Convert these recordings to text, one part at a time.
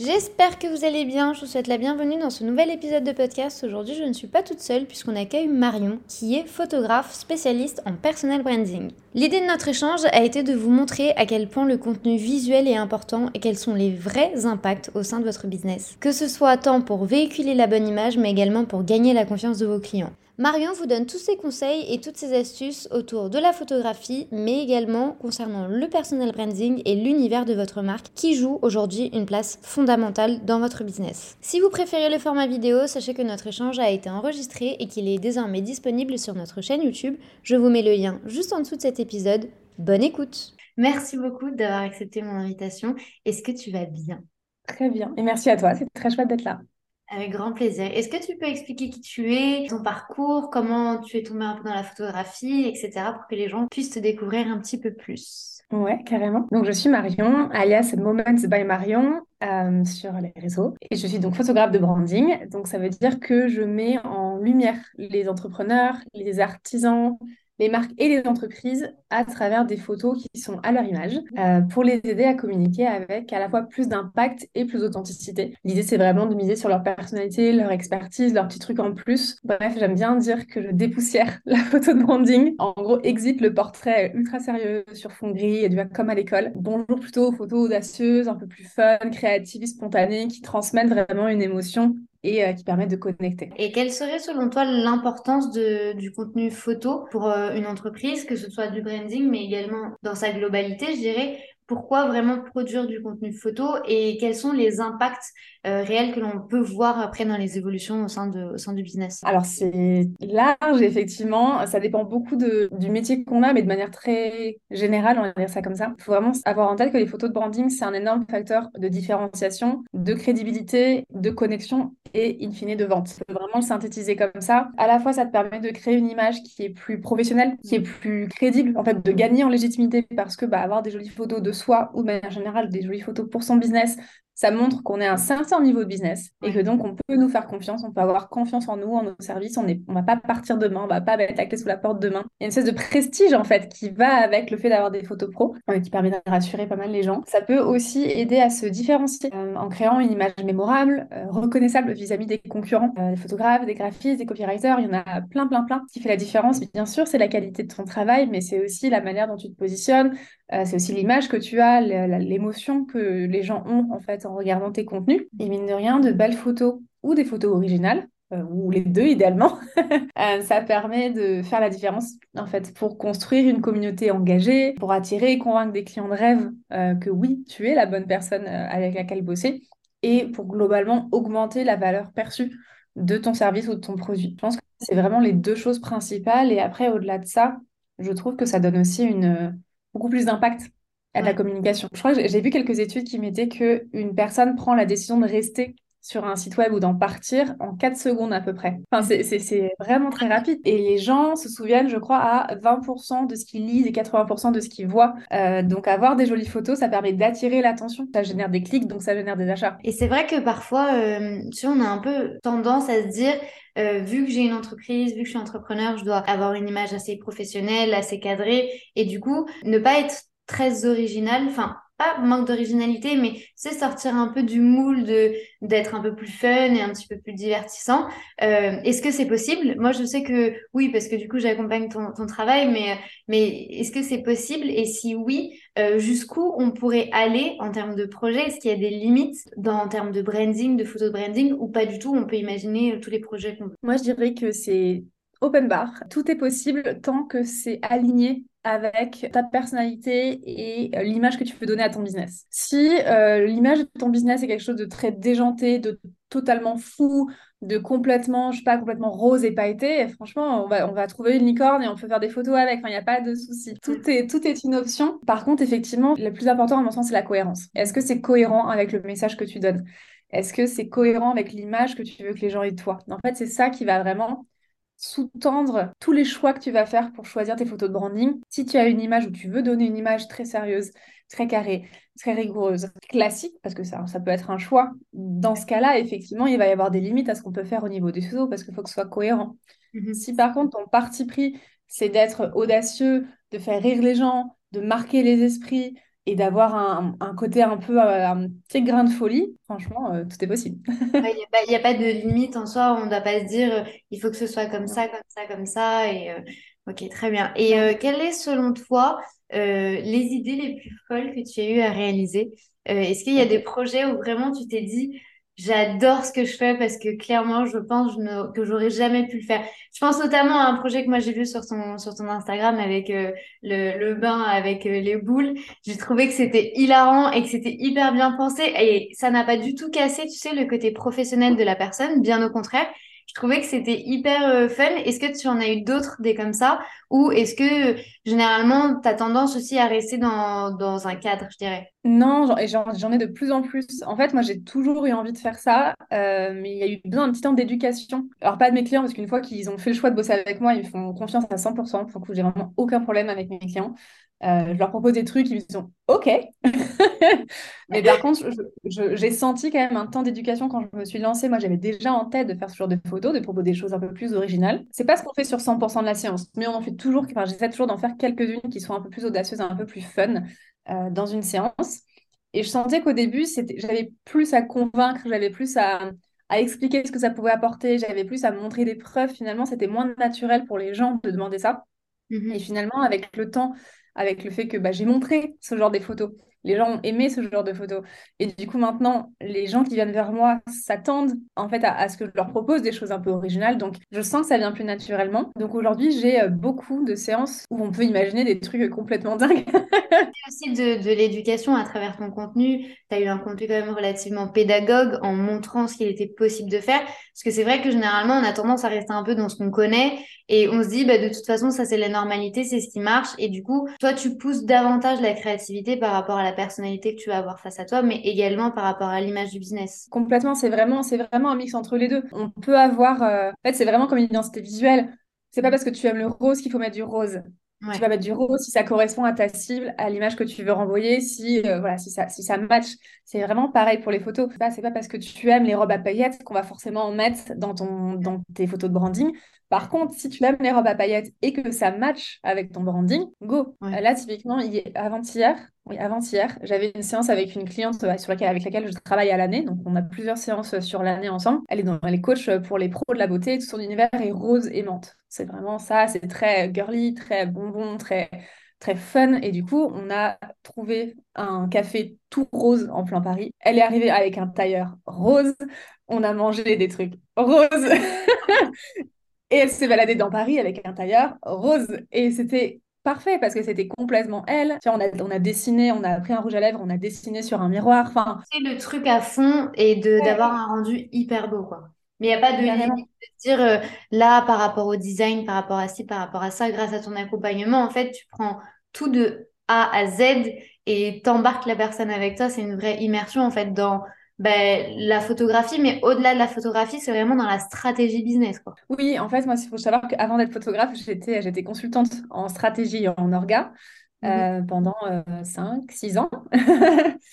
J'espère que vous allez bien, je vous souhaite la bienvenue dans ce nouvel épisode de podcast. Aujourd'hui je ne suis pas toute seule puisqu'on accueille Marion qui est photographe spécialiste en personal branding. L'idée de notre échange a été de vous montrer à quel point le contenu visuel est important et quels sont les vrais impacts au sein de votre business. Que ce soit tant pour véhiculer la bonne image mais également pour gagner la confiance de vos clients. Marion vous donne tous ses conseils et toutes ses astuces autour de la photographie, mais également concernant le personal branding et l'univers de votre marque qui joue aujourd'hui une place fondamentale dans votre business. Si vous préférez le format vidéo, sachez que notre échange a été enregistré et qu'il est désormais disponible sur notre chaîne YouTube. Je vous mets le lien juste en dessous de cet épisode. Bonne écoute Merci beaucoup d'avoir accepté mon invitation. Est-ce que tu vas bien? Très bien. Et merci à toi. C'est très chouette d'être là. Avec grand plaisir. Est-ce que tu peux expliquer qui tu es, ton parcours, comment tu es tombée un peu dans la photographie, etc., pour que les gens puissent te découvrir un petit peu plus? Ouais, carrément. Donc, je suis Marion, alias Moments by Marion euh, sur les réseaux. Et je suis donc photographe de branding. Donc, ça veut dire que je mets en lumière les entrepreneurs, les artisans, les marques et les entreprises à travers des photos qui sont à leur image euh, pour les aider à communiquer avec à la fois plus d'impact et plus d'authenticité. L'idée, c'est vraiment de miser sur leur personnalité, leur expertise, leurs petits trucs en plus. Bref, j'aime bien dire que je dépoussière la photo de branding. En gros, exit le portrait ultra sérieux sur fond gris et du comme à l'école. Bonjour plutôt aux photos audacieuses, un peu plus fun, créatives, spontanées, qui transmettent vraiment une émotion et euh, qui permettent de connecter. Et quelle serait selon toi l'importance du contenu photo pour euh, une entreprise, que ce soit du branding, mais également dans sa globalité, je dirais, pourquoi vraiment produire du contenu photo et quels sont les impacts euh, réels que l'on peut voir après dans les évolutions au sein, de, au sein du business? Alors c'est large effectivement, ça dépend beaucoup de, du métier qu'on a, mais de manière très générale, on va dire ça comme ça. Il faut vraiment avoir en tête que les photos de branding, c'est un énorme facteur de différenciation, de crédibilité, de connexion et in fine de vente. Vraiment le synthétiser comme ça. À la fois, ça te permet de créer une image qui est plus professionnelle, qui est plus crédible, en fait, de gagner en légitimité parce que bah, avoir des jolies photos de soi ou de manière générale des jolies photos pour son business, ça montre qu'on est à un certain niveau de business et que donc on peut nous faire confiance, on peut avoir confiance en nous, en nos services, on ne on va pas partir demain, on va pas mettre la clé sous la porte demain. Il y a une espèce de prestige en fait qui va avec le fait d'avoir des photos pro, euh, qui permet de rassurer pas mal les gens. Ça peut aussi aider à se différencier euh, en créant une image mémorable, euh, reconnaissable vis-à-vis des concurrents, des photographes, des graphistes, des copywriters, il y en a plein, plein, plein. Ce qui fait la différence, bien sûr, c'est la qualité de ton travail, mais c'est aussi la manière dont tu te positionnes, c'est aussi l'image que tu as, l'émotion que les gens ont en fait en regardant tes contenus. Et mine de rien, de belles photos ou des photos originales, euh, ou les deux idéalement, euh, ça permet de faire la différence en fait pour construire une communauté engagée, pour attirer et convaincre des clients de rêve euh, que oui, tu es la bonne personne avec laquelle bosser et pour globalement augmenter la valeur perçue de ton service ou de ton produit. Je pense que c'est vraiment les deux choses principales et après au-delà de ça, je trouve que ça donne aussi beaucoup plus d'impact à la communication. Je crois que j'ai vu quelques études qui mettaient qu'une personne prend la décision de rester sur un site web ou d'en partir en 4 secondes à peu près. Enfin, c'est vraiment très rapide. Et les gens se souviennent, je crois, à 20% de ce qu'ils lisent et 80% de ce qu'ils voient. Euh, donc, avoir des jolies photos, ça permet d'attirer l'attention. Ça génère des clics, donc ça génère des achats. Et c'est vrai que parfois, euh, tu sais, on a un peu tendance à se dire, euh, vu que j'ai une entreprise, vu que je suis entrepreneur, je dois avoir une image assez professionnelle, assez cadrée. Et du coup, ne pas être très original, enfin pas manque d'originalité, mais c'est sortir un peu du moule de d'être un peu plus fun et un petit peu plus divertissant. Euh, est-ce que c'est possible? Moi, je sais que oui, parce que du coup, j'accompagne ton, ton, travail, mais mais est-ce que c'est possible? Et si oui, euh, jusqu'où on pourrait aller en termes de projet? Est-ce qu'il y a des limites dans, en termes de branding, de photo branding, ou pas du tout? On peut imaginer euh, tous les projets qu'on veut. Moi, je dirais que c'est open bar. Tout est possible tant que c'est aligné avec ta personnalité et euh, l'image que tu veux donner à ton business. Si euh, l'image de ton business est quelque chose de très déjanté, de totalement fou, de complètement, je sais pas, complètement rose et pailleté, franchement, on va, on va trouver une licorne et on peut faire des photos avec, il n'y a pas de souci. Tout est, tout est une option. Par contre, effectivement, le plus important à mon sens, c'est la cohérence. Est-ce que c'est cohérent avec le message que tu donnes? Est-ce que c'est cohérent avec l'image que tu veux que les gens aient de toi? En fait, c'est ça qui va vraiment sous-tendre tous les choix que tu vas faire pour choisir tes photos de branding. Si tu as une image où tu veux donner une image très sérieuse, très carrée, très rigoureuse, classique, parce que ça, ça peut être un choix, dans ce cas-là, effectivement, il va y avoir des limites à ce qu'on peut faire au niveau des photos parce qu'il faut que ce soit cohérent. Mhm. Si par contre ton parti pris, c'est d'être audacieux, de faire rire les gens, de marquer les esprits, et d'avoir un, côté un peu, euh, un petit grain de folie, franchement, euh, tout est possible. Il n'y a, pas de limite en soi, on ne doit pas se dire euh, il faut que ce soit comme ça, comme ça, comme ça. Et, ok, très bien. Et quelles est selon toi les idées les plus folles que tu as eu à réaliser? Est-ce qu'il y a des projets où vraiment tu t'es dit J'adore ce que je fais parce que clairement, je pense que j'aurais jamais pu le faire. Je pense notamment à un projet que moi j'ai vu sur ton, sur ton Instagram avec euh, le, le, bain avec euh, les boules. J'ai trouvé que c'était hilarant et que c'était hyper bien pensé et ça n'a pas du tout cassé, tu sais, le côté professionnel de la personne. Bien au contraire, je trouvais que c'était hyper euh, fun. Est-ce que tu en as eu d'autres des comme ça? Ou est-ce que généralement, tu as tendance aussi à rester dans, dans un cadre, je dirais? Non, j'en ai de plus en plus. En fait, moi, j'ai toujours eu envie de faire ça, euh, mais il y a eu besoin d'un petit temps d'éducation. Alors, pas de mes clients, parce qu'une fois qu'ils ont fait le choix de bosser avec moi, ils font confiance à 100%. Pour le coup, j'ai vraiment aucun problème avec mes clients. Euh, je leur propose des trucs, ils me disent OK. Mais par contre, j'ai senti quand même un temps d'éducation quand je me suis lancée. Moi, j'avais déjà en tête de faire ce genre de photos, de proposer des choses un peu plus originales. C'est pas ce qu'on fait sur 100% de la séance, mais on en fait toujours, enfin, j'essaie toujours d'en faire quelques-unes qui sont un peu plus audacieuses, un peu plus fun euh, dans une séance. Et je sentais qu'au début, j'avais plus à convaincre, j'avais plus à, à expliquer ce que ça pouvait apporter, j'avais plus à montrer des preuves. Finalement, c'était moins naturel pour les gens de demander ça. Mmh Et finalement, avec le temps, avec le fait que bah, j'ai montré ce genre de photos. Les gens ont aimé ce genre de photos. Et du coup, maintenant, les gens qui viennent vers moi s'attendent en fait à, ce que je leur propose des choses un peu originales. Donc, je sens que ça vient plus naturellement. Donc, aujourd'hui, j'ai euh, beaucoup de séances où on peut imaginer des trucs complètement dingues. aussi de, de l'éducation à travers ton contenu. Tu as eu un contenu quand même relativement pédagogue en montrant ce qu'il était possible de faire. Parce que c'est vrai que généralement, on a tendance à rester un peu dans ce qu'on connaît et on se dit, bah, de toute façon, ça c'est la normalité, c'est ce qui marche. Et du coup, toi, tu pousses davantage la créativité par rapport à la personnalité que tu vas avoir face à toi, mais également par rapport à l'image du business. Complètement, c'est vraiment, c'est vraiment un mix entre les deux. On peut avoir, euh, en fait, c'est vraiment comme une identité visuelle. C'est pas parce que tu aimes le rose qu'il faut mettre du rose. Tu vas mettre du rose si ça correspond à ta cible, à l'image que tu veux renvoyer, si, euh, voilà, si, ça, si ça match. C'est vraiment pareil pour les photos. C'est pas, pas parce que tu aimes les robes à paillettes qu'on va forcément en mettre dans, ton, dans tes photos de branding. Par contre, si tu aimes les robes à paillettes et que ça match avec ton branding, go. Là, typiquement, avant-hier, oui, avant-hier, j'avais une séance avec une cliente euh, sur laquelle, avec laquelle je travaille à l'année. Donc, on a plusieurs séances euh, sur l'année ensemble. Elle est, dans, elle est coach pour les pros de la beauté. Tout son univers est rose et menthe. C'est vraiment ça. C'est très girly, très bonbon, très, très fun. Et du coup, on a trouvé un café tout rose en plein Paris. Elle est arrivée avec un tailleur rose. On a mangé des trucs roses. Et elle s'est baladée dans Paris avec un tailleur rose. Et c'était parfait parce que c'était complètement elle. Tu vois, on, a, on a dessiné, on a pris un rouge à lèvres, on a dessiné sur un miroir. Enfin, c'est le truc à fond et de d'avoir un rendu hyper beau, quoi. Mais il n'y a pas de limite de dire euh, là par rapport au design, par rapport à ci, par rapport à ça, grâce à ton accompagnement, en fait, tu prends tout de A à Z et t'embarques la personne avec toi. C'est une vraie immersion en fait dans ben, la photographie, mais au-delà de la photographie, c'est vraiment dans la stratégie business. Quoi. Oui, en fait, moi, il faut savoir qu'avant d'être photographe, j'étais, j'étais consultante en stratégie et en orga. Mhm. Euh, pendant 5-6 euh, ans.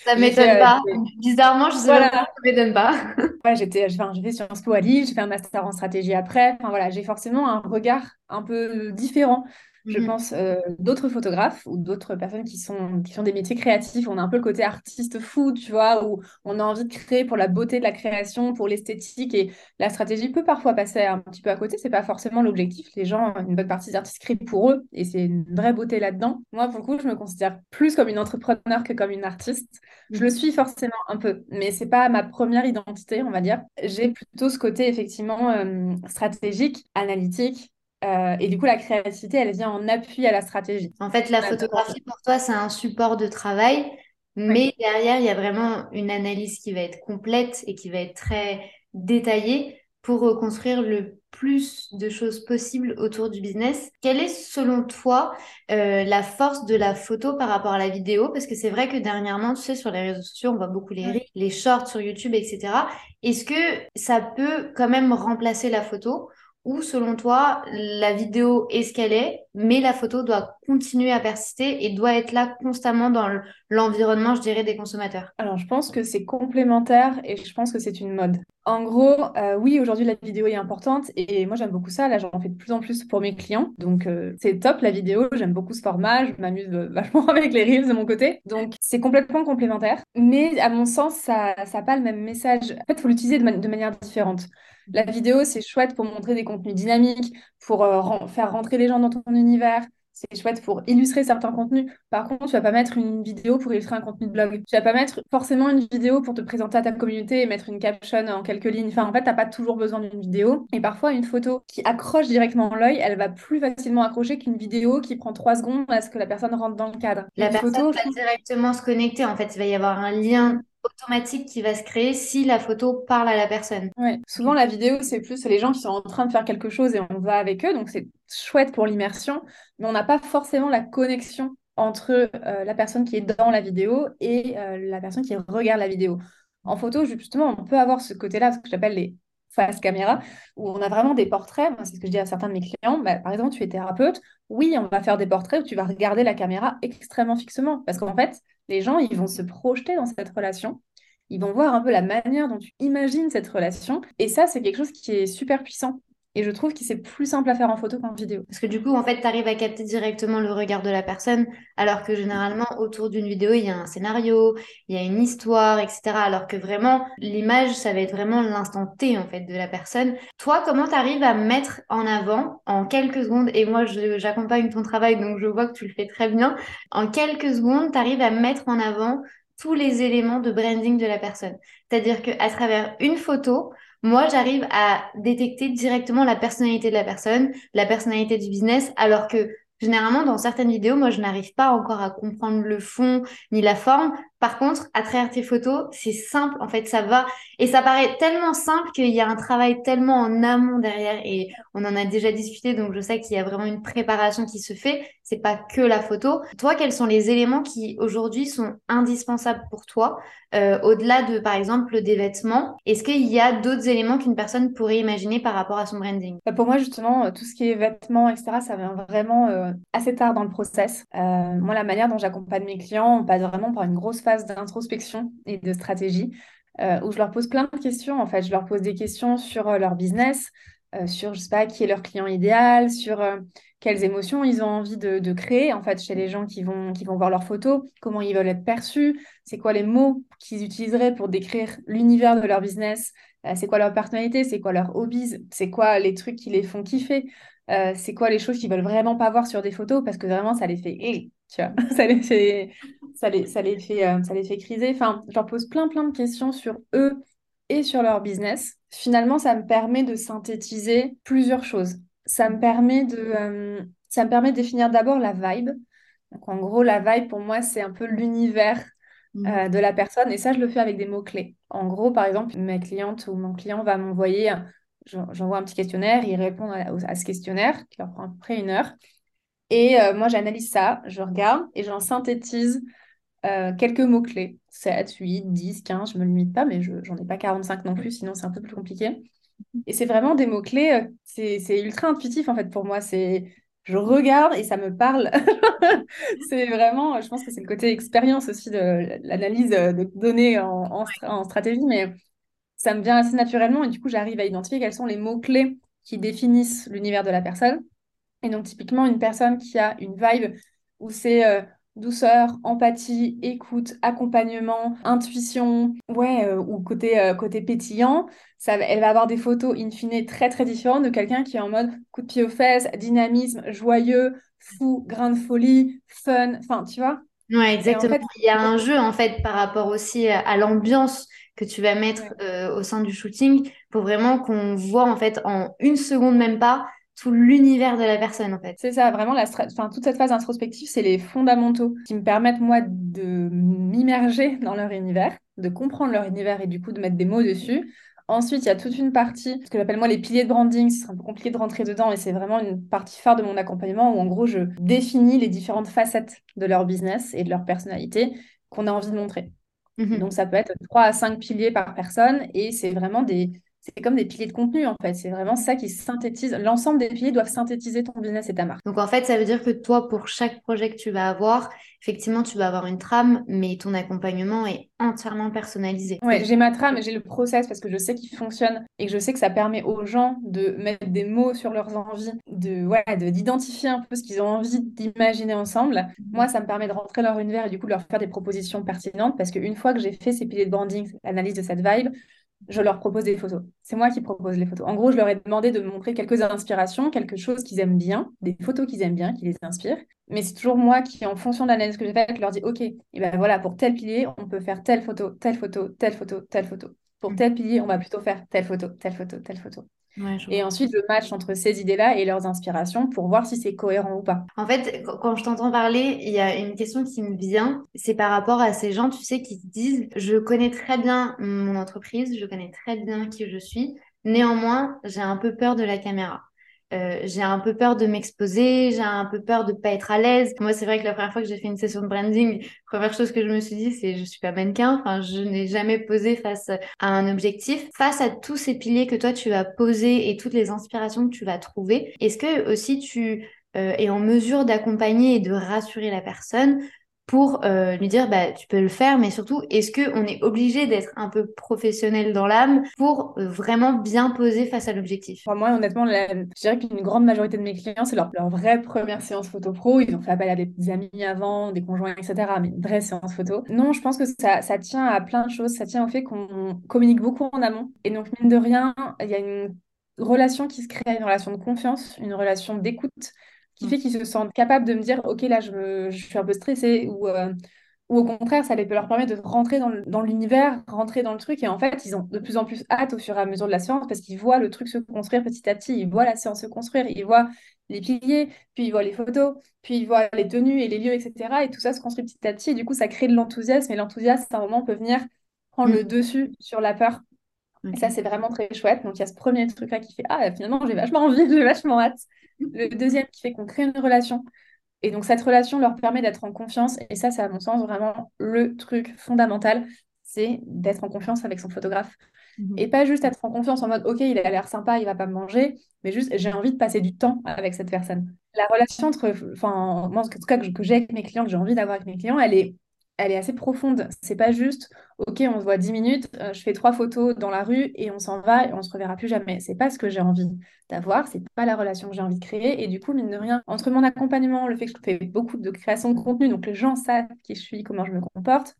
Ça m'étonne euh, pas. Bizarrement, je sais voilà. pas, ça m'étonne pas. ouais, j'étais, j'ai fait Sciences Po à Lille, j'ai fait un master en stratégie après. Enfin, voilà, j'ai forcément un regard un peu différent je mmh pense, euh, d'autres photographes ou d'autres personnes qui sont, qui font des métiers créatifs. On a un peu le côté artiste fou, tu vois, où on a envie de créer pour la beauté de la création, pour l'esthétique. Et la stratégie peut parfois passer un petit peu à côté. C'est pas forcément l'objectif. Les gens, une bonne partie des artistes créent pour eux et c'est une vraie beauté là-dedans. Moi, pour le coup, je me considère plus comme une entrepreneur que comme une artiste. Je le mmh suis forcément un peu, mais c'est pas ma première identité, on va dire. J'ai plutôt ce côté effectivement euh, stratégique, analytique, euh, et du coup, la créativité, elle vient en appui à la stratégie. En fait, la photographie, pour toi, c'est un support de travail, mais derrière, il y a vraiment une analyse qui va être complète et qui va être très détaillée pour reconstruire le plus de choses possibles autour du business. Quelle est, selon toi, euh, la force de la photo par rapport à la vidéo? Parce que c'est vrai que dernièrement, tu sais, sur les réseaux sociaux, on voit beaucoup les les shorts sur YouTube, etc. Est-ce que ça peut quand même remplacer la photo ou selon toi, la vidéo est ce qu'elle est, mais la photo doit continuer à persister et doit être là constamment dans l'environnement, je dirais, des consommateurs? Alors, je pense que c'est complémentaire et je pense que c'est une mode. En gros, euh, oui, aujourd'hui, la vidéo est importante et moi, j'aime beaucoup ça. Là, j'en fais de plus en plus pour mes clients. Donc, euh, c'est top, la vidéo. J'aime beaucoup ce format. Je m'amuse euh, vachement avec les reels de mon côté. Donc, c'est complètement complémentaire. Mais à mon sens, ça n'a pas le même message. En fait, il faut l'utiliser de, de manière différente. La vidéo, c'est chouette pour montrer des contenus dynamiques, pour euh, faire rentrer les gens dans ton univers. C'est chouette pour illustrer certains contenus. Par contre, tu vas pas mettre une vidéo pour illustrer un contenu de blog. Tu vas pas mettre forcément une vidéo pour te présenter à ta communauté et mettre une caption en quelques lignes. Enfin, en fait, t'as pas toujours besoin d'une vidéo. Et parfois, une photo qui accroche directement l'œil, elle va plus facilement accrocher qu'une vidéo qui prend trois secondes à ce que la personne rentre dans le cadre. La personne va directement se connecter. En fait, il va y avoir un lien automatique qui va se créer si la photo parle à la personne. Souvent, la vidéo, c'est plus les gens qui sont en train de faire quelque chose et on va avec eux. Donc, c'est chouette pour l'immersion, mais on n'a pas forcément la connexion entre euh, la personne qui est dans la vidéo et euh, la personne qui regarde la vidéo. En photo, justement, on peut avoir ce côté-là, ce que j'appelle les face caméra, où on a vraiment des portraits. C'est ce que je dis à certains de mes clients. Bah, par exemple, tu es thérapeute. Oui, on va faire des portraits où tu vas regarder la caméra extrêmement fixement. Parce qu'en fait, les gens, ils vont se projeter dans cette relation. Ils vont voir un peu la manière dont tu imagines cette relation. Et ça, c'est quelque chose qui est super puissant. Et je trouve que c'est plus simple à faire en photo qu'en vidéo. Parce que du coup, en fait, tu arrives à capter directement le regard de la personne, alors que généralement, autour d'une vidéo, il y a un scénario, il y a une histoire, etc. Alors que vraiment, l'image, ça va être vraiment l'instant T, en fait, de la personne. Toi, comment tu arrives à mettre en avant, en quelques secondes, et moi, j'accompagne ton travail, donc je vois que tu le fais très bien, en quelques secondes, tu arrives à mettre en avant tous les éléments de branding de la personne. C'est-à-dire qu'à travers une photo, moi, j'arrive à détecter directement la personnalité de la personne, la personnalité du business, alors que généralement, dans certaines vidéos, moi, je n'arrive pas encore à comprendre le fond ni la forme. Par contre, à travers tes photos, c'est simple, en fait, ça va. Et ça paraît tellement simple qu'il y a un travail tellement en amont derrière. Et on en a déjà discuté, donc je sais qu'il y a vraiment une préparation qui se fait. C'est pas que la photo. Toi, quels sont les éléments qui aujourd'hui sont indispensables pour toi, euh, au-delà de, par exemple, des vêtements Est-ce qu'il y a d'autres éléments qu'une personne pourrait imaginer par rapport à son branding? Bah, Pour moi, justement, tout ce qui est vêtements, etc., ça vient vraiment euh, assez tard dans le process. Euh, moi, la manière dont j'accompagne mes clients, on passe vraiment par une grosse phase d'introspection et de stratégie euh, où je leur pose plein de questions. En fait, je leur pose des questions sur euh, leur business, euh, sur, je sais pas, qui est leur client idéal, sur quelles émotions ils ont envie de, créer en fait chez les gens qui vont, qui vont voir leurs photos, comment ils veulent être perçus, c'est quoi les mots qu'ils utiliseraient pour décrire l'univers de leur business, c'est quoi leur personnalité, c'est quoi leurs hobbies, c'est quoi les trucs qui les font kiffer, c'est quoi les choses qu'ils veulent vraiment pas voir sur des photos? Parce que vraiment ça les fait tu vois, ça les fait, ça les, ça les fait, euh, ça les fait criser. Enfin, je leur pose plein, plein de questions sur eux et sur leur business. Finalement, ça me permet de synthétiser plusieurs choses. Ça me permet de, euh, ça me permet de définir d'abord la vibe. Donc, en gros, la vibe, pour moi, c'est un peu l'univers mmh. euh, de la personne. Et ça, je le fais avec des mots-clés. En gros, par exemple, ma cliente ou mon client va m'envoyer, j'envoie un petit questionnaire, il répond à, à, ce questionnaire, qui leur prend à peu près une heure. Et euh, moi, j'analyse ça, je regarde et j'en synthétise euh, quelques mots-clés. 7, 8, 10, 15, je ne me limite pas, mais je n'en ai pas 45 non plus, sinon c'est un peu plus compliqué. Et c'est vraiment des mots-clés, euh, c'est ultra intuitif en fait pour moi. C'est je regarde et ça me parle. c'est vraiment, je pense que c'est le côté expérience aussi de l'analyse de données en, en, stratégie, mais ça me vient assez naturellement et du coup j'arrive à identifier quels sont les mots-clés qui définissent l'univers de la personne. Et donc, typiquement, une personne qui a une vibe où c'est euh, douceur, empathie, écoute, accompagnement, intuition, ouais, euh, ou côté, euh, côté pétillant, ça, elle va avoir des photos in fine très très différentes de quelqu'un qui est en mode coup de pied aux fesses, dynamisme, joyeux, fou, grain de folie, fun, enfin, tu vois Ouais, exactement. Il y a un jeu en fait par rapport aussi à l'ambiance que tu vas mettre au sein du shooting pour vraiment qu'on voit en fait en une seconde même pas tout l'univers de la personne en fait. C'est ça, vraiment, la enfin, toute cette phase introspective, c'est les fondamentaux qui me permettent moi de m'immerger dans leur univers, de comprendre leur univers et du coup de mettre des mots dessus. Ensuite, il y a toute une partie, ce que j'appelle moi les piliers de branding, c'est un peu compliqué de rentrer dedans, et c'est vraiment une partie phare de mon accompagnement où en gros je définis les différentes facettes de leur business et de leur personnalité qu'on a envie de montrer. Mhm. Donc ça peut être 3 à 5 piliers par personne, et c'est vraiment des, c'est comme des piliers de contenu en fait. C'est vraiment ça qui synthétise. L'ensemble des piliers doivent synthétiser ton business et ta marque. Donc en fait, ça veut dire que toi, pour chaque projet que tu vas avoir, effectivement, tu vas avoir une trame, mais ton accompagnement est entièrement personnalisé. Ouais, j'ai ma trame, j'ai le process parce que je sais qu'il fonctionne et que je sais que ça permet aux gens de mettre des mots sur leurs envies, de ouais, d'identifier un peu ce qu'ils ont envie d'imaginer ensemble. Mhm. Moi, ça me permet de rentrer dans leur univers et du coup de leur faire des propositions pertinentes parce qu'une fois que j'ai fait ces piliers de branding, l'analyse de cette vibe, je leur propose des photos. C'est moi qui propose les photos. En gros, je leur ai demandé de me montrer quelques inspirations, quelque chose qu'ils aiment bien, des photos qu'ils aiment bien, qui les inspirent. Mais c'est toujours moi qui, en fonction de l'analyse que j'ai faite, leur dis OK, et ben voilà, pour tel pilier, on peut faire telle photo, telle photo, telle photo, telle photo. Pour mm. tel pilier, on va plutôt faire telle photo, telle photo, telle photo et ensuite, je match entre ces idées-là et leurs inspirations pour voir si c'est cohérent ou pas. En fait, quand je t'entends parler, il y a une question qui me vient. C'est par rapport à ces gens, tu sais, qui se disent Je connais très bien mon entreprise, je connais très bien qui je suis. Néanmoins, j'ai un peu peur de la caméra. Euh, j'ai un peu peur de m'exposer, j'ai un peu peur de pas être à l'aise. Moi, c'est vrai que la première fois que j'ai fait une session de branding, première chose que je me suis dit, c'est je suis pas mannequin. Enfin, je n'ai jamais posé face à un objectif. Face à tous ces piliers que toi tu vas poser et toutes les inspirations que tu vas trouver, est-ce que aussi tu euh, es en mesure d'accompagner et de rassurer la personne pour euh, lui dire bah tu peux le faire mais surtout est-ce que on est obligé d'être un peu professionnel dans l'âme pour euh, vraiment bien poser face à l'objectif? Moi honnêtement je dirais qu'une grande majorité de mes clients c'est leur, leur, vraie première séance photo pro. Ils ont fait appel à des amis avant des conjoints etc mais une vraie séance photo. Non je pense que ça, ça tient à plein de choses. Ça tient au fait qu'on communique beaucoup en amont. Et donc mine de rien il y a une relation qui se crée une relation de confiance une relation d'écoute qui fait qu'ils se sentent capables de me dire, OK, là, je, je suis un peu stressée, ou, euh, ou au contraire, ça peut leur permettre de rentrer dans, l'univers, rentrer dans le truc, et en fait, ils ont de plus en plus hâte au fur et à mesure de la séance, parce qu'ils voient le truc se construire petit à petit, ils voient la séance se construire, ils voient les piliers, puis ils voient les photos, puis ils voient les tenues et les lieux, etc. Et tout ça se construit petit à petit, et du coup, ça crée de l'enthousiasme, et l'enthousiasme, à un moment, peut venir prendre le mm. dessus sur la peur. Et ça, c'est vraiment très chouette. Donc, il y a ce premier truc-là qui fait Ah, finalement, j'ai vachement envie, j'ai vachement hâte. Le deuxième qui fait qu'on crée une relation. Et donc, cette relation leur permet d'être en confiance. Et ça, c'est à mon sens vraiment le truc fondamental c'est d'être en confiance avec son photographe. Mhm. Et pas juste être en confiance en mode, OK, il a l'air sympa, il va pas me manger, mais juste, j'ai envie de passer du temps avec cette personne. La relation entre, enfin, moi, en tout cas, que j'ai avec mes clients, que j'ai envie d'avoir avec mes clients, elle est elle est assez profonde. C'est pas juste, ok, on se voit 10 minutes, euh, je fais trois photos dans la rue et on s'en va et on se reverra plus jamais. C'est pas ce que j'ai envie d'avoir, c'est pas la relation que j'ai envie de créer. Et du coup, mine de rien, entre mon accompagnement, le fait que je fais beaucoup de création de contenu, donc les gens savent qui je suis, comment je me comporte,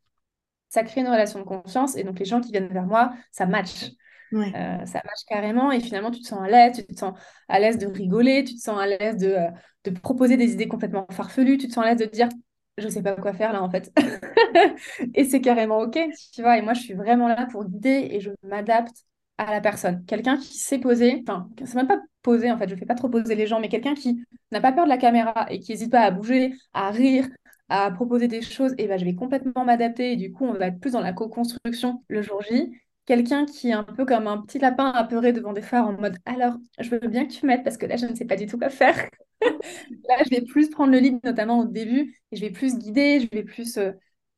ça crée une relation de confiance et donc les gens qui viennent vers moi, ça match. Euh, ça match carrément et finalement tu te sens à l'aise, tu te sens à l'aise de rigoler, tu te sens à l'aise de, euh, de proposer des idées complètement farfelues, tu te sens à l'aise de dire je sais pas quoi faire là en fait. et c'est carrément ok, tu vois. Et moi, je suis vraiment là pour guider et je m'adapte à la personne. Quelqu'un qui sait poser, enfin, c'est même pas poser en fait, je fais pas trop poser les gens, mais quelqu'un qui n'a pas peur de la caméra et qui n'hésite pas à bouger, à rire, à proposer des choses, et ben je vais complètement m'adapter et du coup, on va être plus dans la co-construction le jour J. Quelqu'un qui est un peu comme un petit lapin apeuré devant des phares en mode alors, je veux bien que tu m'aides parce que là, je ne sais pas du tout quoi faire. Là, je vais plus prendre le lead, notamment au début, et je vais plus guider, je vais plus. Euh,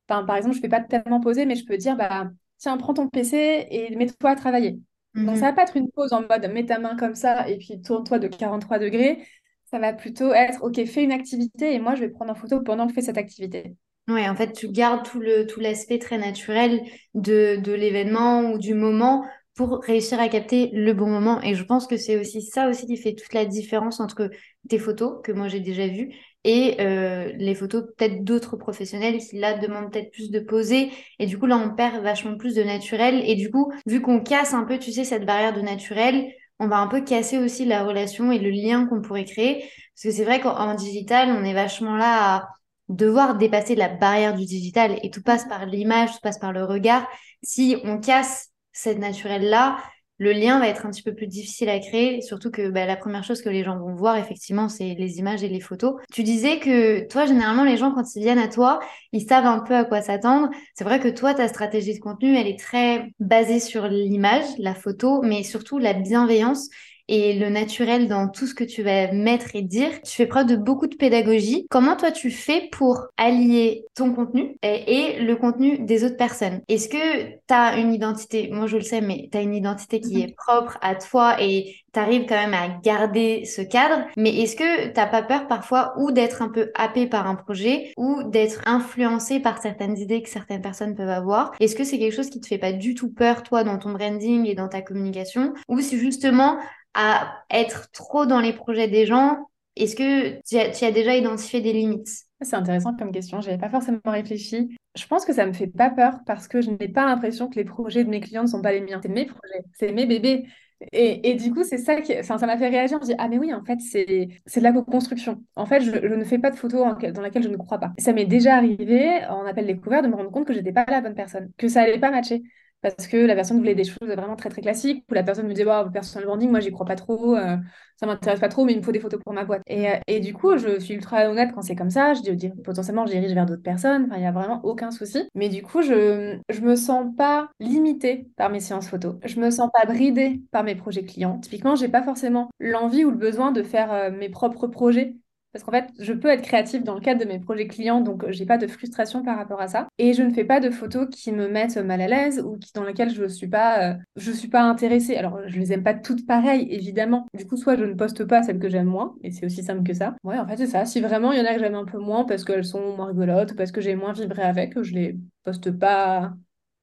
par exemple, je ne vais pas tellement poser, mais je peux dire bah, tiens, prends ton PC et mets-toi à travailler. Donc, mhm. ça va pas être une pause en mode mets ta main comme ça et puis tourne-toi de 43 degrés. Ça va plutôt être ok, fais une activité et moi, je vais prendre en photo pendant que je fais cette activité. Oui, en fait, tu gardes tout le tout l'aspect très naturel de, de l'événement ou du moment pour réussir à capter le bon moment. Et je pense que c'est aussi ça aussi qui fait toute la différence entre tes photos, que moi j'ai déjà vues, et euh, les photos peut-être d'autres professionnels qui là demandent peut-être plus de poser. Et du coup, là, on perd vachement plus de naturel. Et du coup, vu qu'on casse un peu, tu sais, cette barrière de naturel, on va un peu casser aussi la relation et le lien qu'on pourrait créer. Parce que c'est vrai qu'en digital, on est vachement là à devoir dépasser la barrière du digital et tout passe par l'image, tout passe par le regard. Si on casse cette naturelle-là, le lien va être un petit peu plus difficile à créer, surtout que bah, la première chose que les gens vont voir, effectivement, c'est les images et les photos. Tu disais que toi, généralement, les gens, quand ils viennent à toi, ils savent un peu à quoi s'attendre. C'est vrai que toi, ta stratégie de contenu, elle est très basée sur l'image, la photo, mais surtout la bienveillance. Et le naturel dans tout ce que tu vas mettre et dire. Tu fais preuve de beaucoup de pédagogie. Comment toi tu fais pour allier ton contenu et, le contenu des autres personnes? Est-ce que tu as une identité, moi je le sais, mais tu as une identité qui mhm. est propre à toi et tu arrives quand même à garder ce cadre, mais est-ce que t'as pas peur parfois ou d'être un peu happé par un projet ou d'être influencé par certaines idées que certaines personnes peuvent avoir? Est-ce que c'est quelque chose qui te fait pas du tout peur toi dans ton branding et dans ta communication? Ou c'est justement à être trop dans les projets des gens Est-ce que tu as, déjà identifié des limites? C'est intéressant comme question, je n'avais pas forcément réfléchi. Je pense que ça me fait pas peur parce que je n'ai pas l'impression que les projets de mes clients ne sont pas les miens. C'est mes projets, c'est mes bébés. Et, et, du coup, c'est ça qui, enfin, ça m'a fait réagir. Je me dis, ah, mais oui, en fait, c'est, de la co-construction. En fait, je, je, ne fais pas de photos dans laquelle je ne crois pas. Ça m'est déjà arrivé, en appel découvert, de me rendre compte que j'étais pas la bonne personne, que ça allait pas matcher parce que la personne voulait des choses vraiment très très classiques, ou la personne me disait wow, personal branding, moi j'y crois pas trop, euh, ça m'intéresse pas trop, mais il me faut des photos pour ma boîte. Et, euh, du coup, je suis ultra honnête quand c'est comme ça, je dis potentiellement je dirige vers d'autres personnes, enfin il y a vraiment aucun souci. Mais du coup, je je me sens pas limitée par mes séances photos, je me sens pas bridée par mes projets clients. Typiquement, j'ai pas forcément l'envie ou le besoin de faire euh, mes propres projets parce qu'en fait, je peux être créative dans le cadre de mes projets clients, donc euh, j'ai pas de frustration par rapport à ça. Et je ne fais pas de photos qui me mettent mal à l'aise ou qui, dans lesquelles je suis pas, euh, suis pas intéressée. Alors, je les aime pas toutes pareilles, évidemment. Du coup, soit je ne poste pas celles que j'aime moins, et c'est aussi simple que ça. Ouais, en fait, c'est ça. Si vraiment il y en a que j'aime un peu moins parce qu'elles sont moins rigolotes ou parce que j'ai moins vibré avec, je les poste pas.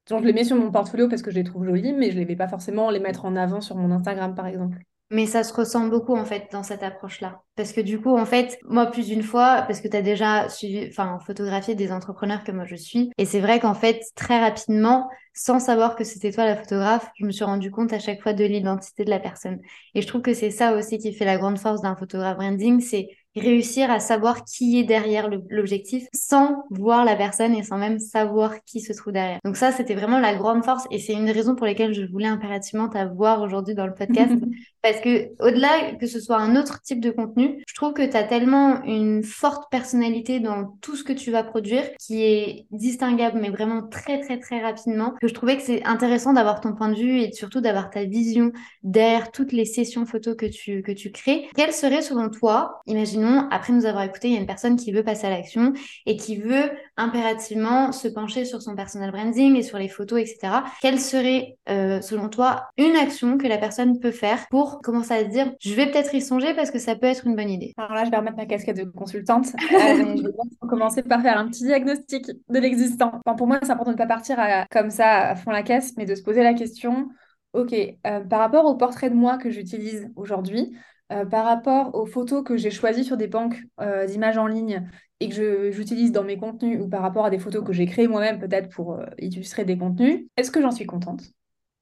Genre, je les mets sur mon portfolio parce que je les trouve jolies, mais je les vais pas forcément les mettre en avant sur mon Instagram, par exemple. Mais ça se ressent beaucoup en fait dans cette approche-là. Parce que du coup, en fait, moi plus d'une fois, parce que tu as déjà suivi, enfin, photographié des entrepreneurs que moi je suis, et c'est vrai qu'en fait, très rapidement, sans savoir que c'était toi la photographe, je me suis rendu compte à chaque fois de l'identité de la personne. Et je trouve que c'est ça aussi qui fait la grande force d'un photographe branding, c'est réussir à savoir qui est derrière l'objectif sans voir la personne et sans même savoir qui se trouve derrière. Donc ça, c'était vraiment la grande force et c'est une des raisons pour lesquelles je voulais impérativement t'avoir aujourd'hui dans le podcast parce que au-delà que ce soit un autre type de contenu, je trouve que tu as tellement une forte personnalité dans tout ce que tu vas produire qui est distinguable mais vraiment très très très rapidement que je trouvais que c'est intéressant d'avoir ton point de vue et surtout d'avoir ta vision derrière toutes les sessions photos que tu que tu crées. Quelle serait selon toi, imaginons après nous avoir écouté, il y a une personne qui veut passer à l'action et qui veut impérativement se pencher sur son personal branding et sur les photos, etc. Quelle serait, euh, selon toi, une action que la personne peut faire pour commencer à se dire, je vais peut-être y songer parce que ça peut être une bonne idée? Alors là, je vais remettre ma casquette de consultante. Euh, je vais commencer par faire un petit diagnostic de l'existant. pour moi, c'est important de ne pas partir comme ça à fond la caisse, mais de se poser la question, OK, euh, par rapport au portrait de moi que j'utilise aujourd'hui, euh, par rapport aux photos que j'ai choisies sur des banques euh, d'images en ligne et que j'utilise dans mes contenus ou par rapport à des photos que j'ai créées moi-même peut-être pour euh, illustrer des contenus, est-ce que j'en suis contente?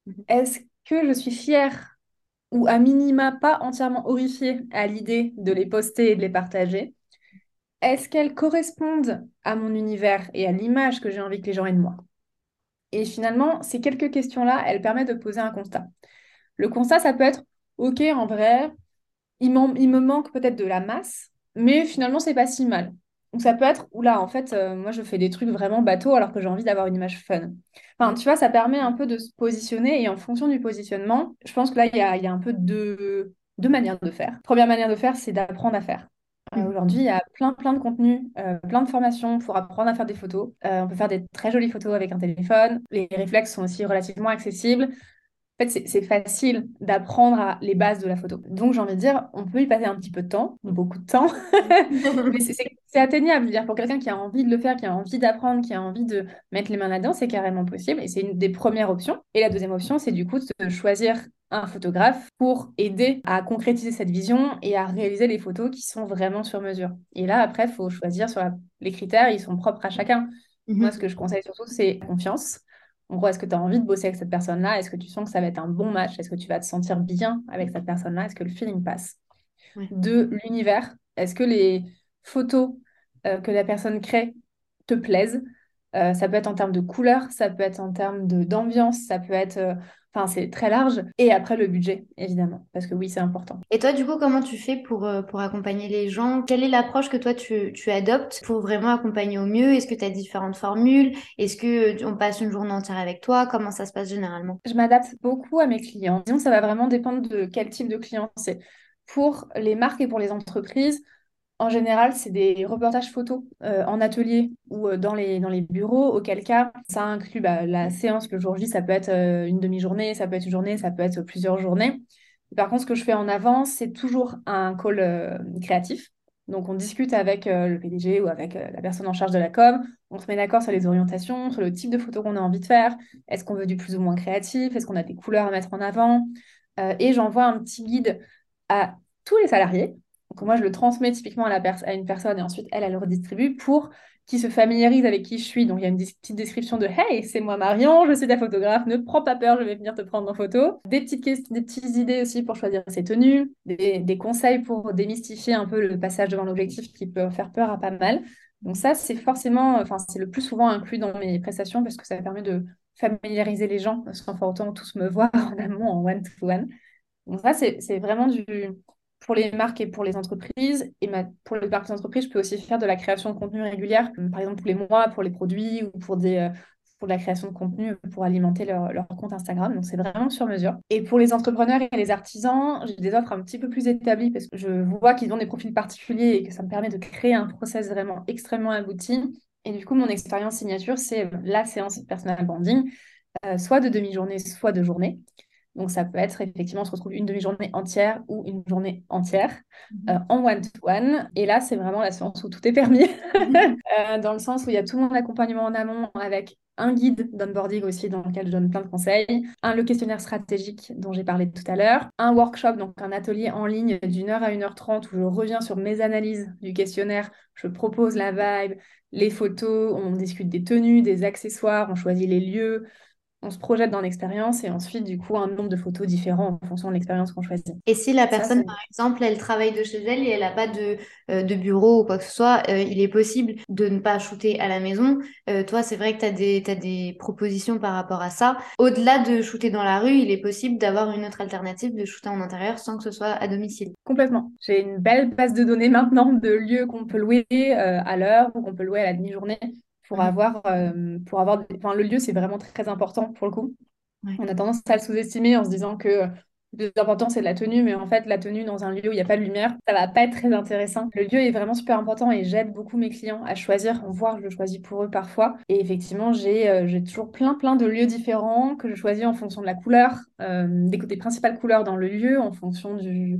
Mhm. Est-ce que je suis fière ou à minima pas entièrement horrifiée à l'idée de les poster et de les partager? Est-ce qu'elles correspondent à mon univers et à l'image que j'ai envie que les gens aient de moi? Et finalement, ces quelques questions-là, elles permettent de poser un constat. Le constat, ça peut être, OK, en vrai, il, me manque peut-être de la masse, mais finalement, c'est pas si mal. Donc ça peut être, oula, en fait, euh, moi je fais des trucs vraiment bateaux alors que j'ai envie d'avoir une image fun. Enfin, tu vois, ça permet un peu de se positionner et en fonction du positionnement, je pense que là, il y a, un peu deux, deux manières de faire. Première manière de faire, c'est d'apprendre à faire. Euh, mmh. Aujourd'hui, il y a plein, plein de contenus, euh, plein de formations pour apprendre à faire des photos. on peut faire des très jolies photos avec un téléphone. Les réflexes sont aussi relativement accessibles. En fait, c'est facile d'apprendre à les bases de la photo. Donc, j'ai envie de dire, on peut y passer un petit peu de temps, beaucoup de temps, mais c'est atteignable. Je veux dire, pour quelqu'un qui a envie de le faire, qui a envie d'apprendre, qui a envie de mettre les mains là-dedans, c'est carrément possible. Et c'est une des premières options. Et la deuxième option, c'est du coup de choisir un photographe pour aider à concrétiser cette vision et à réaliser les photos qui sont vraiment sur mesure. Et là, après, il faut choisir sur les critères, ils sont propres à chacun. Moi, ce que je conseille surtout, c'est confiance. En gros, est-ce que tu as envie de bosser avec cette personne-là? Est-ce que tu sens que ça va être un bon match? Est-ce que tu vas te sentir bien avec cette personne-là? Est-ce que le feeling passe? De l'univers, est-ce que les photos euh, que la personne crée te plaisent? Euh, Ça peut être en termes de couleur, ça peut être en termes d'ambiance, ça peut être euh, Enfin, c'est très large. Et après, le budget, évidemment, parce que oui, c'est important. Et toi, du coup, comment tu fais pour, euh, pour accompagner les gens? Quelle est l'approche que toi, tu, tu adoptes pour vraiment accompagner au mieux? Est-ce que tu as différentes formules? Est-ce que on passe une journée entière avec toi? Comment ça se passe généralement? Je m'adapte beaucoup à mes clients. Disons, ça va vraiment dépendre de quel type de client c'est. Pour les marques et pour les entreprises, en général, c'est des reportages photos euh, en atelier ou euh, dans, les, bureaux, auquel cas, ça inclut bah, la séance le jour J, ça peut être euh, une demi-journée, ça peut être une journée, ça peut être plusieurs journées. Par contre, ce que je fais en avance, c'est toujours un call créatif. Donc, on discute avec le PDG ou avec la personne en charge de la com. On se met d'accord sur les orientations, sur le type de photo qu'on a envie de faire. Est-ce qu'on veut du plus ou moins créatif? Est-ce qu'on a des couleurs à mettre en avant? Et j'envoie un petit guide à tous les salariés donc moi, je le transmets typiquement à, la à une personne et ensuite, elle, elle le redistribue pour qu'il se familiarise avec qui je suis. Donc, il y a une petite description de Hey, c'est moi Marion, je suis ta photographe, ne prends pas peur, je vais venir te prendre en photo. Des petites, des petites idées aussi pour choisir ses tenues, des, conseils pour démystifier un peu le passage devant l'objectif qui peut faire peur à pas mal. Donc, ça, c'est forcément, enfin, c'est le plus souvent inclus dans mes prestations parce que ça permet de familiariser les gens sans pour autant tous me voir en amont en one-to-one. Donc, ça, c'est vraiment du pour les marques et pour les entreprises. Et pour les marques et entreprises, je peux aussi faire de la création de contenu régulière, par exemple tous les mois pour les produits ou pour, des, euh, pour de la création de contenu pour alimenter leur, leur compte Instagram. Donc c'est vraiment sur mesure. Et pour les entrepreneurs et les artisans, j'ai des offres un petit peu plus établies parce que je vois qu'ils ont des profils particuliers et que ça me permet de créer un process vraiment extrêmement abouti. Et du coup, mon expérience signature, c'est la séance personal branding, euh, soit de demi-journée, soit de journée. Donc, ça peut être effectivement, on se retrouve une demi-journée entière ou une journée entière mhm. euh, en one-to-one. Et là, c'est vraiment la séance où tout est permis, euh, dans le sens où il y a tout mon accompagnement en amont avec un guide d'onboarding aussi dans lequel je donne plein de conseils, un le questionnaire stratégique dont j'ai parlé tout à l'heure, un workshop, donc un atelier en ligne d'une heure à une heure trente où je reviens sur mes analyses du questionnaire, je propose la vibe, les photos, on discute des tenues, des accessoires, on choisit les lieux, on se projette dans l'expérience et ensuite, du coup, un nombre de photos différents en fonction de l'expérience qu'on choisit. Et si la personne, par exemple, elle travaille de chez elle et elle n'a pas de, euh, de, bureau ou quoi que ce soit, euh, il est possible de ne pas shooter à la maison. Euh, toi, c'est vrai que tu as, as, des propositions par rapport à ça. Au-delà de shooter dans la rue, il est possible d'avoir une autre alternative de shooter en intérieur sans que ce soit à domicile. Complètement. J'ai une belle base de données maintenant de lieux qu'on peut louer à l'heure ou qu'on peut louer à la demi-journée pour mmh. avoir, euh, pour avoir enfin, le lieu, c'est vraiment très important pour le coup. On a tendance à le sous-estimer en se disant que le plus important, c'est la tenue, mais en fait, la tenue dans un lieu où il n'y a pas de lumière, ça va pas être très intéressant. Le lieu est vraiment super important et j'aide beaucoup mes clients à choisir, voire je le choisis pour eux parfois. Et effectivement, j'ai euh, toujours plein, plein de lieux différents que je choisis en fonction de la couleur, euh, des, des principales couleurs dans le lieu, en fonction du,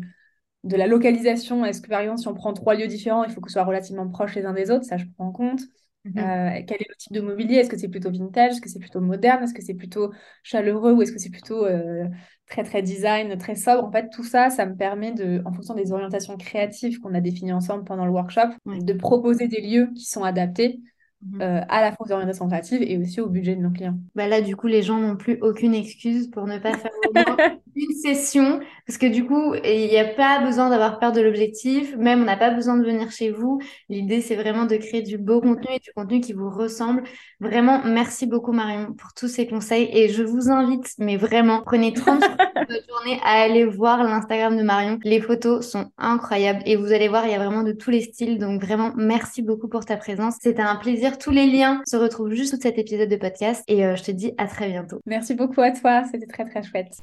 de la localisation. Est-ce que, par exemple, si on prend trois lieux différents, il faut que ce soit relativement proches les uns des autres, ça je prends en compte. Mhm. Euh, quel est le type de mobilier? Est-ce que c'est plutôt vintage? Est-ce que c'est plutôt moderne? Est-ce que c'est plutôt chaleureux ou est-ce que c'est plutôt euh, très très design, très sobre? En fait, tout ça, ça me permet de, en fonction des orientations créatives qu'on a définies ensemble pendant le workshop, de proposer des lieux qui sont adaptés Mhm. Euh, à la fois aux orientations créatives et aussi au budget de nos clients. Bah là, du coup, les gens n'ont plus aucune excuse pour ne pas faire une session parce que du coup, il n'y a pas besoin d'avoir peur de l'objectif, même on n'a pas besoin de venir chez vous. L'idée, c'est vraiment de créer du beau contenu et du contenu qui vous ressemble. Vraiment, merci beaucoup Marion pour tous ces conseils et je vous invite, mais vraiment, prenez 30 minutes de journée à aller voir l'Instagram de Marion. Les photos sont incroyables et vous allez voir, il y a vraiment de tous les styles. Donc vraiment, merci beaucoup pour ta présence. C'était un plaisir tous les liens se retrouvent juste sous cet épisode de podcast et euh, je te dis à très bientôt. Merci beaucoup à toi, c'était très très chouette.